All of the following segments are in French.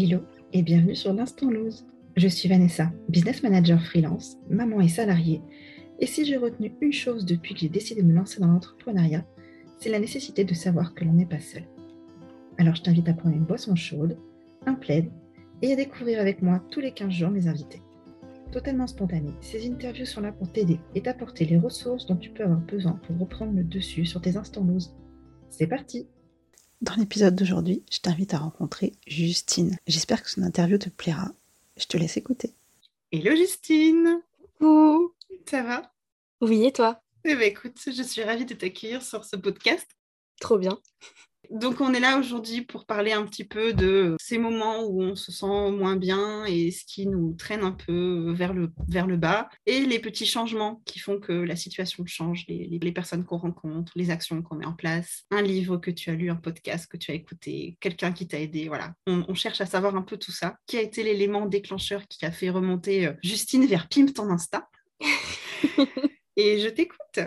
Hello et bienvenue sur l'Instant Lose. Je suis Vanessa, business manager freelance, maman et salariée. Et si j'ai retenu une chose depuis que j'ai décidé de me lancer dans l'entrepreneuriat, c'est la nécessité de savoir que l'on n'est pas seul. Alors je t'invite à prendre une boisson chaude, un plaid et à découvrir avec moi tous les 15 jours mes invités. Totalement spontanées, ces interviews sont là pour t'aider et t'apporter les ressources dont tu peux avoir besoin pour reprendre le dessus sur tes instants lose. C'est parti Dans l'épisode d'aujourd'hui, je t'invite à rencontrer Justine. J'espère que son interview te plaira. Je te laisse écouter. Hello Justine Coucou Ça va? Oui, et toi? Eh bien écoute, je suis ravie de t'accueillir sur ce podcast. Trop bien. Donc on est là aujourd'hui pour parler un petit peu de ces moments où on se sent moins bien et ce qui nous traîne un peu vers le, vers le bas et les petits changements qui font que la situation change, les, les- personnes qu'on rencontre, les actions qu'on met en place, un livre que tu as lu, un podcast que tu as écouté, quelqu'un qui t'a aidé, voilà. On, on cherche à savoir un peu tout ça. Qui a été l'élément déclencheur qui a fait remonter euh, Justine vers Pimp ton Insta? Et je t'écoute.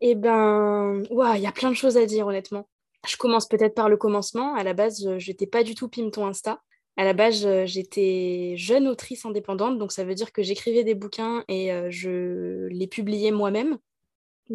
Eh ben, il y a plein de choses à dire, honnêtement. Je commence peut-être par le commencement. À la base, je n'étais pas du tout Pim ton Insta. À la base, je- j'étais jeune autrice indépendante, donc ça veut dire que j'écrivais des bouquins et euh, je les publiais moi-même.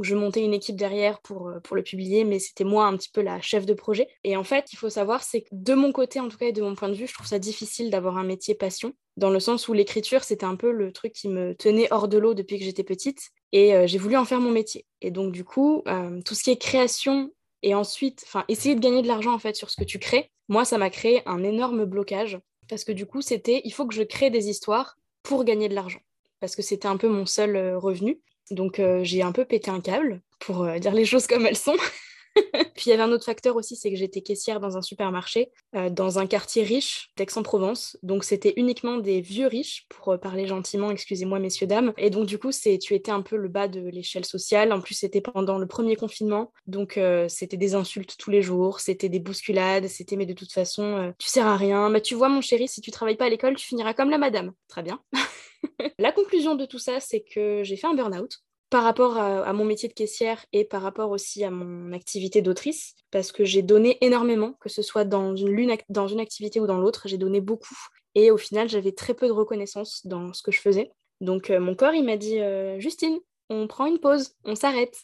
Je montais une équipe derrière pour, euh, pour le publier, mais c'était moi un petit peu la chef de projet. Et en fait, il faut savoir, c'est que de mon côté, en tout cas, et de mon point de vue, je trouve ça difficile d'avoir un métier passion, dans le sens où l'écriture, c'était un peu le truc qui me tenait hors de l'eau depuis que j'étais petite. Et euh, j'ai voulu en faire mon métier. Et donc, du coup, euh, tout ce qui est création et ensuite, enfin, essayer de gagner de l'argent, en fait, sur ce que tu crées, moi, ça m'a créé un énorme blocage. Parce que du coup, c'était, il faut que je crée des histoires pour gagner de l'argent. Parce que c'était un peu mon seul euh, revenu. Donc euh, j'ai un peu pété un câble pour euh, dire les choses comme elles sont. Puis il y avait un autre facteur aussi, c'est que j'étais caissière dans un supermarché, euh, dans un quartier riche d'Aix-en-Provence. Donc c'était uniquement des vieux riches, pour euh, parler gentiment, excusez-moi messieurs, dames. Et donc du coup, tu étais un peu le bas de l'échelle sociale. En plus, c'était pendant le premier confinement. Donc euh, c'était des insultes tous les jours, c'était des bousculades, c'était mais de toute façon, tu sers à rien. Mais tu vois mon chéri, si tu travailles pas à l'école, tu finiras comme la madame. Très bien. La conclusion de tout ça, c'est que j'ai fait un burn-out par rapport à, mon métier de caissière et par rapport aussi à mon activité d'autrice, parce que j'ai donné énormément, que ce soit dans une activité ou dans l'autre, j'ai donné beaucoup. Et au final, j'avais très peu de reconnaissance dans ce que je faisais. Donc euh, mon corps, il m'a dit, euh, Justine, on prend une pause, on s'arrête.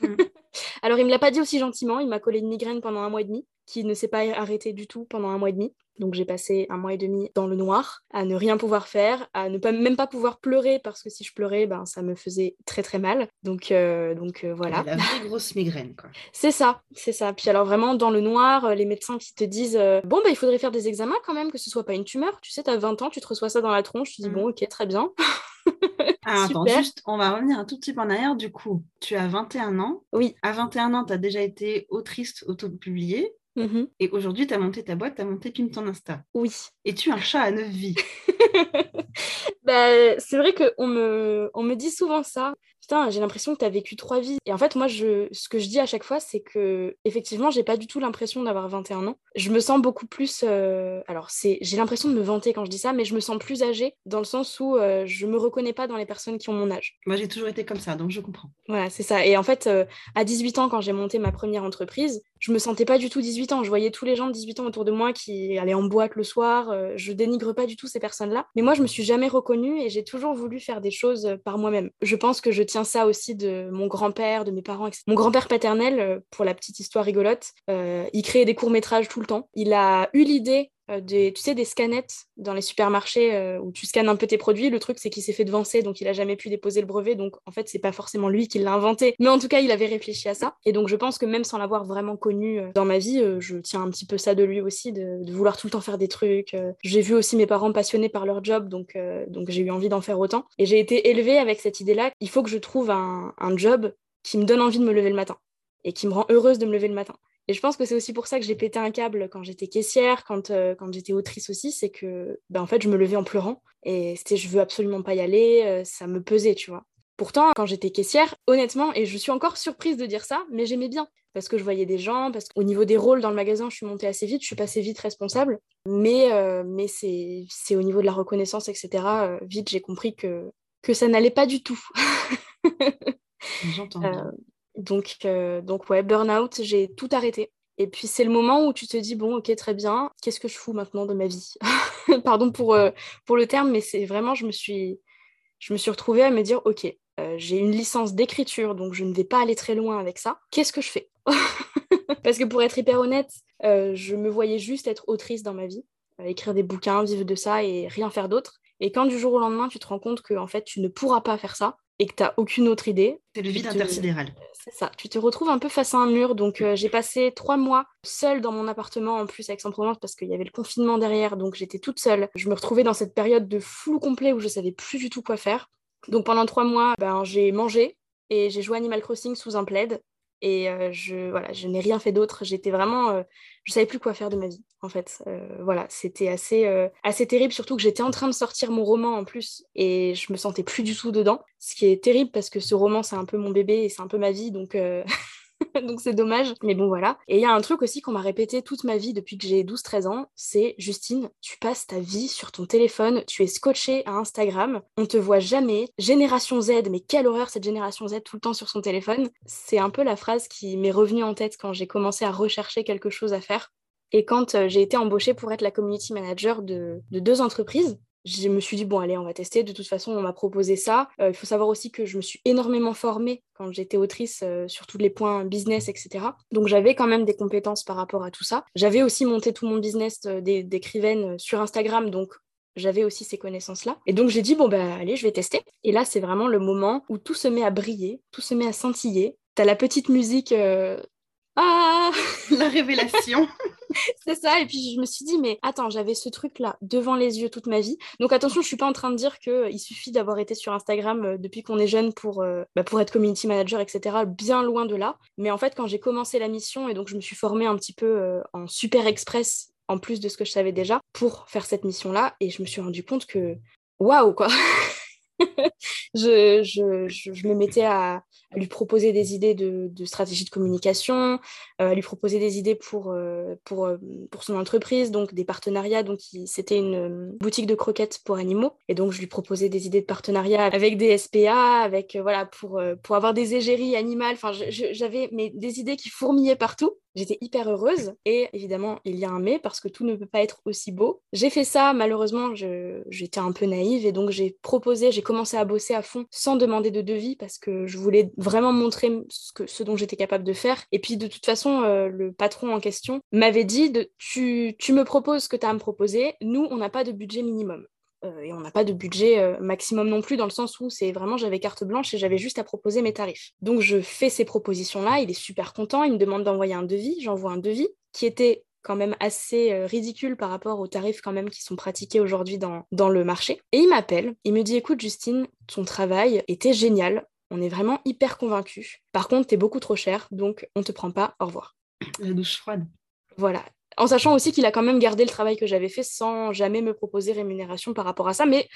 Mm. Alors il me l'a pas dit aussi gentiment, il m'a collé une migraine pendant un mois et demi, qui ne s'est pas arrêtée du tout pendant un mois et demi. Donc j'ai passé un mois et demi dans le noir, à ne rien pouvoir faire, à ne pas, même pas pouvoir pleurer parce que si je pleurais, ben, ça me faisait très très mal. Donc, euh, donc euh, voilà. La vraie grosse migraine, quoi. C'est ça, c'est ça. Puis alors vraiment dans le noir, euh, les médecins qui te disent euh, bon bah il faudrait faire des examens quand même, que ce soit pas une tumeur. Tu sais, t'as 20 ans, tu te reçois ça dans la tronche, tu dis Mm. bon ok très bien. Ah, attends, Super. juste, on va revenir un tout petit peu en arrière. Du coup, tu as 21 ans. Oui. À 21 ans, tu as déjà été autrice autopubliée. Mhm. Et aujourd'hui, tu as monté ta boîte, tu as monté Pim ton Insta. Oui. Et tu es un chat à neuf vies. Bah, c'est vrai qu'on me, on me dit souvent ça. Putain, j'ai l'impression que tu as vécu trois vies. Et en fait, moi, je, ce que je dis à chaque fois, c'est que effectivement, j'ai pas du tout l'impression d'avoir 21 ans. Je me sens beaucoup plus. euh, Alors, c'est, j'ai l'impression de me vanter quand je dis ça, mais je me sens plus âgée dans le sens où euh, je me reconnais pas dans les personnes qui ont mon âge. Moi, j'ai toujours été comme ça, donc je comprends. Voilà, c'est ça. Et en fait, euh, à 18 ans, quand j'ai monté ma première entreprise, je me sentais pas du tout 18 ans. Je voyais tous les gens de 18 ans autour de moi qui allaient en boîte le soir. euh, je dénigre pas du tout ces personnes-là. Mais moi, je me suis jamais reconnue et j'ai toujours voulu faire des choses par moi-même. Je pense que je tiens ça aussi de mon grand-père, de mes parents, etc. Mon grand-père paternel, euh, pour la petite histoire rigolote, euh, il créait des courts-métrages tout le temps. Il a eu l'idée des, tu sais, des scanettes dans les supermarchés euh, où tu scannes un peu tes produits. Le truc, c'est qu'il s'est fait devancer, donc il a jamais pu déposer le brevet. Donc, en fait, c'est pas forcément lui qui l'a inventé. Mais en tout cas, il avait réfléchi à ça. Et donc, je pense que même sans l'avoir vraiment connu euh, dans ma vie, euh, je tiens un petit peu ça de lui aussi, de, vouloir tout le temps faire des trucs. Euh, j'ai vu aussi mes parents passionnés par leur job, donc, euh, donc j'ai eu envie d'en faire autant. Et j'ai été élevée avec cette idée-là. Il faut que je trouve un, un job qui me donne envie de me lever le matin et qui me rend heureuse de me lever le matin. Et je pense que c'est aussi pour ça que j'ai pété un câble quand j'étais caissière, quand, euh, quand j'étais autrice aussi, c'est que ben, en fait, je me levais en pleurant. Et c'était je veux absolument pas y aller, euh, ça me pesait, tu vois. Pourtant, quand j'étais caissière, honnêtement, et je suis encore surprise de dire ça, mais j'aimais bien. Parce que je voyais des gens, parce qu'au niveau des rôles dans le magasin, je suis montée assez vite, je suis passée vite responsable. Mais, euh, mais c'est au niveau de la reconnaissance, etc. vite, j'ai compris que, que ça n'allait pas du tout. J'entends. Donc, euh, donc ouais, burn-out, j'ai tout arrêté. Et puis c'est le moment où tu te dis, bon, ok, très bien, qu'est-ce que je fous maintenant de ma vie Pardon pour, euh, pour le terme, mais c'est vraiment, je me, suis, je me suis retrouvée à me dire, ok, euh, j'ai une licence d'écriture, donc je ne vais pas aller très loin avec ça. Qu'est-ce que je fais Parce que pour être hyper honnête, je me voyais juste être autrice dans ma vie, écrire des bouquins, vivre de ça et rien faire d'autre. Et quand du jour au lendemain, tu te rends compte que en fait, tu ne pourras pas faire ça et que tu n'as aucune autre idée. C'est le vide intersidéral. C'est ça. Tu te retrouves un peu face à un mur. Donc, euh, j'ai passé trois mois seule dans mon appartement, en plus avec Aix-en-Provence, parce qu'il y avait le confinement derrière. Donc, j'étais toute seule. Je me retrouvais dans cette période de flou complet où je savais plus du tout quoi faire. Donc, pendant trois mois, ben, j'ai mangé et j'ai joué Animal Crossing sous un plaid. Et euh, je, voilà, je n'ai rien fait d'autre. J'étais vraiment. Euh, je savais plus quoi faire de ma vie, en fait. Euh, voilà, c'était assez, assez terrible, surtout que j'étais en train de sortir mon roman en plus et je me sentais plus du tout dedans. Ce qui est terrible parce que ce roman, c'est un peu mon bébé et c'est un peu ma vie. Donc. donc c'est dommage. Mais bon, voilà. Et il y a un truc aussi qu'on m'a répété toute ma vie depuis que j'ai 12-13 ans, c'est Justine, tu passes ta vie sur ton téléphone, tu es scotché à Instagram, on te voit jamais. Génération Z, mais quelle horreur cette génération Z tout le temps sur son téléphone. C'est un peu la phrase qui m'est revenue en tête quand j'ai commencé à rechercher quelque chose à faire. Et quand euh, j'ai été embauchée pour être la community manager de deux entreprises, je me suis dit, bon, allez, on va tester. De toute façon, on m'a proposé ça. Euh, il faut savoir aussi que je me suis énormément formée quand j'étais autrice euh, sur tous les points business, etc. Donc, j'avais quand même des compétences par rapport à tout ça. J'avais aussi monté tout mon business euh, d'écrivaine sur Instagram. Donc, j'avais aussi ces connaissances-là. Et donc, j'ai dit, bon, ben, allez, je vais tester. Et là, c'est vraiment le moment où tout se met à briller, tout se met à scintiller. T'as la petite musique ah La révélation C'est ça, et puis je me suis dit, mais attends, j'avais ce truc-là devant les yeux toute ma vie. Donc attention, je suis pas en train de dire qu'il euh, suffit d'avoir été sur Instagram euh, depuis qu'on est jeune pour, euh, bah, pour être community manager, etc. Bien loin de là. Mais en fait, quand j'ai commencé la mission, et donc je me suis formée un petit peu en super express, en plus de ce que je savais déjà, pour faire cette mission-là, et je me suis rendu compte que, waouh, quoi je, je, je, me mettais à, à lui proposer des idées de, stratégie de communication, euh, à lui proposer des idées pour, euh, pour, euh, pour son entreprise, donc des partenariats. Donc, c'était une boutique de croquettes pour animaux. Et donc, je lui proposais des idées de partenariat avec des SPA, avec, voilà, pour, pour avoir des égéries animales. Enfin, j'avais des idées qui fourmillaient partout. J'étais hyper heureuse. Et évidemment, il y a un mais parce que tout ne peut pas être aussi beau. J'ai fait ça, malheureusement, j'étais un peu naïve et donc j'ai proposé, j'ai commencé à bosser à fond sans demander de devis parce que je voulais vraiment montrer ce, que, ce dont j'étais capable de faire. Et puis de toute façon, euh, le patron en question m'avait dit tu, tu me proposes ce que tu as à me proposer, nous, on n'a pas de budget minimum. Euh, et on n'a pas de budget euh, maximum non plus, dans le sens où c'est vraiment j'avais carte blanche et j'avais juste à proposer mes tarifs. Donc je fais ces propositions-là, il est super content, il me demande d'envoyer un devis, j'envoie un devis qui était quand même assez ridicule par rapport aux tarifs quand même qui sont pratiqués aujourd'hui dans, dans le marché. Et il m'appelle, il me dit écoute Justine, ton travail était génial, on est vraiment hyper convaincus. Par contre, t'es beaucoup trop cher, donc on te prend pas, au revoir. La douche froide. Voilà. En sachant aussi qu'il a quand même gardé le travail que j'avais fait sans jamais me proposer rémunération par rapport à ça. Mais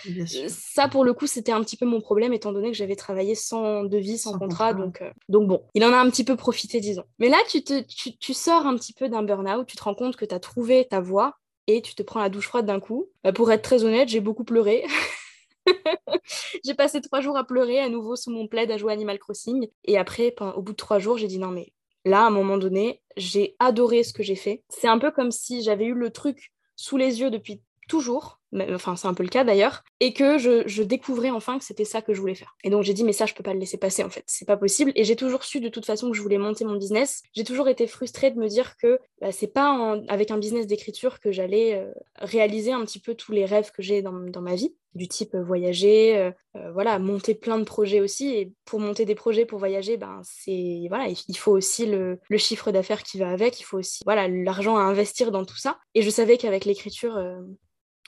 ça, pour le coup, c'était un petit peu mon problème, étant donné que j'avais travaillé sans devis, sans, contrat. Donc, euh, donc bon, il en a un petit peu profité, disons. Mais là, tu, te, tu, sors un petit peu d'un burn-out, tu te rends compte que tu as trouvé ta voie et tu te prends la douche froide d'un coup. Bah, pour être très honnête, j'ai beaucoup pleuré. j'ai passé trois jours à pleurer à nouveau sous mon plaid à jouer Animal Crossing. Et après, au bout de trois jours, j'ai dit non, mais là, à un moment donné, j'ai adoré ce que j'ai fait. C'est un peu comme si j'avais eu le truc sous les yeux depuis toujours, enfin c'est un peu le cas d'ailleurs, et que je, découvrais enfin que c'était ça que je voulais faire. Et donc j'ai dit mais ça je peux pas le laisser passer en fait, c'est pas possible. Et j'ai toujours su de toute façon que je voulais monter mon business. J'ai toujours été frustrée de me dire que bah, c'est pas avec un business d'écriture que j'allais euh, réaliser un petit peu tous les rêves que j'ai dans, ma vie du type euh, voyager, euh, voilà, monter plein de projets aussi. Et pour monter des projets, pour voyager, ben c'est voilà, il faut aussi le, le chiffre d'affaires qui va avec. Il faut aussi voilà l'argent à investir dans tout ça. Et je savais qu'avec l'écriture,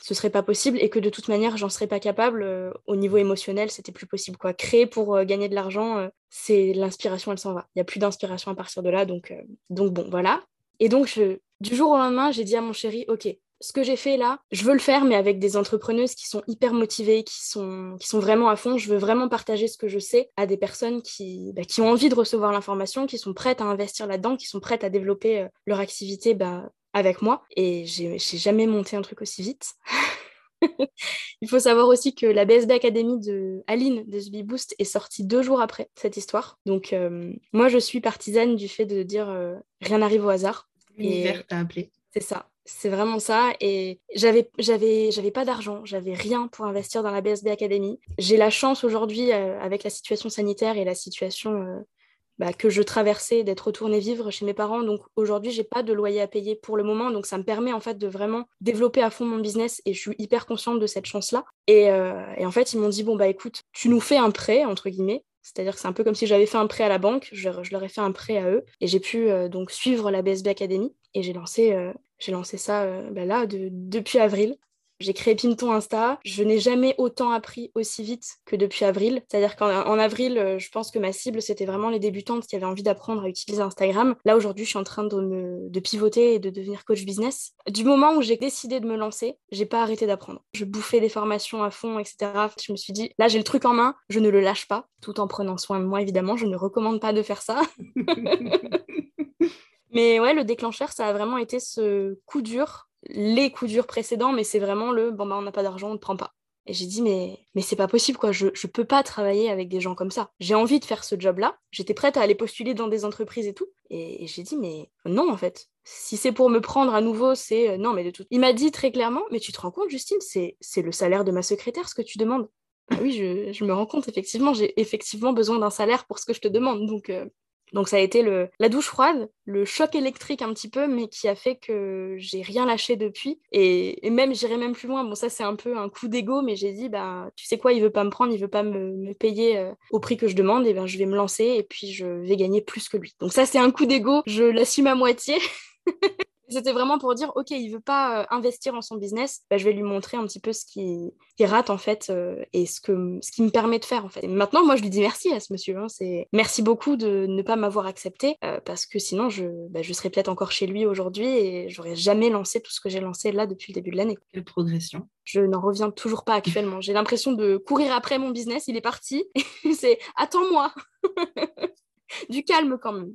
ce serait pas possible et que de toute manière j'en serais pas capable euh, au niveau émotionnel c'était plus possible quoi. Créer pour euh, gagner de l'argent euh, c'est l'inspiration elle s'en va. Il y a plus d'inspiration à partir de là donc donc bon voilà. Et donc du jour au lendemain j'ai dit à mon chéri ok ce que j'ai fait là, je veux le faire, mais avec des entrepreneuses qui sont hyper motivées, qui sont, qui sont vraiment à fond. Je veux vraiment partager ce que je sais à des personnes qui, bah, qui ont envie de recevoir l'information, qui sont prêtes à investir là-dedans, qui sont prêtes à développer leur activité bah, avec moi et j'ai jamais monté un truc aussi vite. Il faut savoir aussi que la BSB Academy de Aline de SB Boost est sortie deux jours après cette histoire. Donc euh, moi je suis partisane du fait de dire euh, rien n'arrive au hasard. L'univers t'a appelé. C'est ça. C'est vraiment ça. Et j'avais, j'avais, j'avais pas d'argent, j'avais rien pour investir dans la BSB Academy. J'ai la chance aujourd'hui, euh, avec la situation sanitaire et la situation euh, bah, que je traversais, d'être retournée vivre chez mes parents. Donc aujourd'hui, j'ai pas de loyer à payer pour le moment. Donc ça me permet en fait de vraiment développer à fond mon business et je suis hyper consciente de cette chance-là. Et, euh, et en fait, ils m'ont dit bon bah écoute, tu nous fais un prêt entre guillemets. C'est-à-dire que c'est un peu comme si j'avais fait un prêt à la banque, je, leur ai fait un prêt à eux et j'ai pu donc suivre la BSB Academy et j'ai lancé j'ai lancé ça euh, bah là depuis avril. J'ai créé Pimton Insta. Je n'ai jamais autant appris aussi vite que depuis avril. C'est-à-dire qu'en avril, euh, je pense que ma cible, c'était vraiment les débutantes qui avaient envie d'apprendre à utiliser Instagram. Là, aujourd'hui, je suis en train de, me, de pivoter et de devenir coach business. Du moment où j'ai décidé de me lancer, j'ai pas arrêté d'apprendre. Je bouffais des formations à fond, etc. Je me suis dit, là, j'ai le truc en main, je ne le lâche pas, tout en prenant soin de moi, évidemment. Je ne recommande pas de faire ça. Mais ouais, le déclencheur, ça a vraiment été ce coup dur, les coups durs précédents, mais c'est vraiment le bon, bah, on n'a pas d'argent, on ne prend pas. Et j'ai dit, mais, mais c'est pas possible, quoi. Je, je peux pas travailler avec des gens comme ça. J'ai envie de faire ce job-là. J'étais prête à aller postuler dans des entreprises et tout. Et, j'ai dit, mais non, en fait. Si c'est pour me prendre à nouveau, c'est euh, non, mais de tout. Il m'a dit très clairement, mais tu te rends compte, Justine, c'est le salaire de ma secrétaire, ce que tu demandes. Bah oui, je, je, me rends compte, effectivement, j'ai effectivement besoin d'un salaire pour ce que je te demande. Donc, euh, donc ça a été le, la douche froide, le choc électrique un petit peu, mais qui a fait que j'ai rien lâché depuis. Et, même, j'irai même plus loin. Bon, ça c'est un peu un coup d'ego, mais j'ai dit, bah, tu sais quoi, il veut pas me prendre, il veut pas me, payer euh, au prix que je demande, et ben je vais me lancer et puis je vais gagner plus que lui. Donc ça c'est un coup d'ego, je l'assume à moitié. C'était vraiment pour dire, OK, il veut pas euh, investir en son business, bah, je vais lui montrer un petit peu ce qui, rate en fait euh, et ce, que, ce qui me permet de faire en fait. maintenant, moi, je lui dis merci à ce monsieur. Hein, c'est merci beaucoup de ne pas m'avoir accepté euh, parce que sinon, je, bah, je serais peut-être encore chez lui aujourd'hui et j'aurais jamais lancé tout ce que j'ai lancé là depuis le début de l'année. Quelle progression. Je n'en reviens toujours pas actuellement. J'ai l'impression de courir après mon business, il est parti. c'est attends-moi. du calme quand même.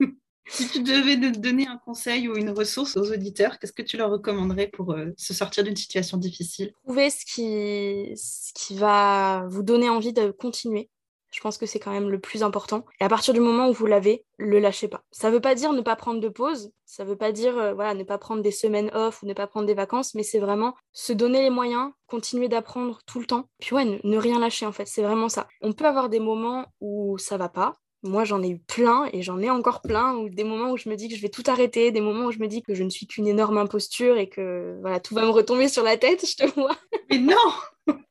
Si tu devais donner un conseil ou une ressource aux auditeurs, qu'est-ce que tu leur recommanderais pour euh, se sortir d'une situation difficile? Trouver ce qui, va vous donner envie de continuer. Je pense que c'est quand même le plus important. Et à partir du moment où vous l'avez, le lâchez pas. Ça ne veut pas dire ne pas prendre de pause, ça ne veut pas dire euh, ne pas prendre des semaines off ou ne pas prendre des vacances, mais c'est vraiment se donner les moyens, continuer d'apprendre tout le temps. Puis ouais, ne, ne rien lâcher en fait, c'est vraiment ça. On peut avoir des moments où ça va pas, moi, j'en ai eu plein et j'en ai encore plein, ou des moments où je me dis que je vais tout arrêter, des moments où je me dis que je ne suis qu'une énorme imposture et que voilà, tout va me retomber sur la tête, je te vois. Mais non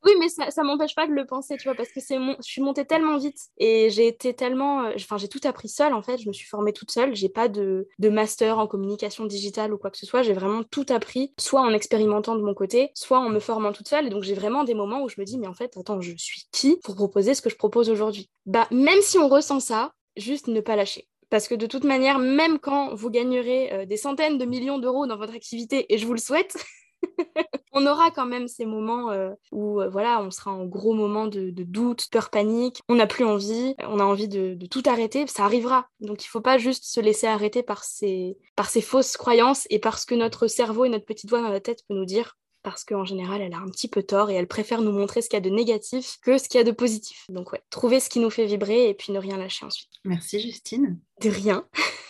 Oui, mais ça, m'empêche pas de le penser, tu vois, parce que c'est mon... je suis montée tellement vite et j'ai été tellement. Euh, enfin, j'ai tout appris seule, en fait. Je me suis formée toute seule. J'ai pas de... de master en communication digitale ou quoi que ce soit. J'ai vraiment tout appris, soit en expérimentant de mon côté, soit en me formant toute seule. Et donc, j'ai vraiment des moments où je me dis, mais en fait, attends, je suis qui pour proposer ce que je propose aujourd'hui? Bah, même si on ressent ça, juste ne pas lâcher. Parce que de toute manière, même quand vous gagnerez euh, des centaines de millions d'euros dans votre activité, et je vous le souhaite, on aura quand même ces moments euh, où euh, voilà, on sera en gros moment de, doute, peur, panique, on n'a plus envie, on a envie de, tout arrêter, ça arrivera. Donc il ne faut pas juste se laisser arrêter par ces, par ces fausses croyances et parce que notre cerveau et notre petite voix dans la tête peut nous dire parce qu'en général, elle a un petit peu tort et elle préfère nous montrer ce qu'il y a de négatif que ce qu'il y a de positif. Donc ouais, trouver ce qui nous fait vibrer et puis ne rien lâcher ensuite. Merci Justine. De rien.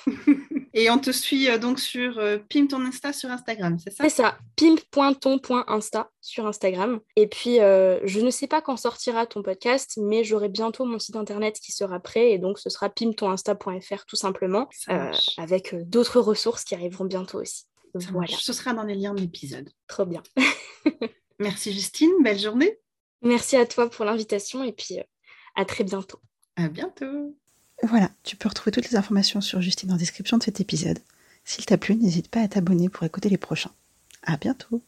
et on te suit euh, donc sur euh, Pimp ton Insta sur Instagram, c'est ça? C'est ça, pimp.ton.insta sur Instagram. Et puis, euh, je ne sais pas quand sortira ton podcast, mais j'aurai bientôt mon site internet qui sera prêt et donc ce sera pimptoninsta.fr tout simplement, avec d'autres ressources qui arriveront bientôt aussi. Voilà. Ce sera dans les liens de l'épisode. Trop bien. Merci Justine, belle journée. Merci à toi pour l'invitation et puis euh, à très bientôt. À bientôt. Voilà, tu peux retrouver toutes les informations sur Justine en description de cet épisode. S'il t'a plu, n'hésite pas à t'abonner pour écouter les prochains. À bientôt.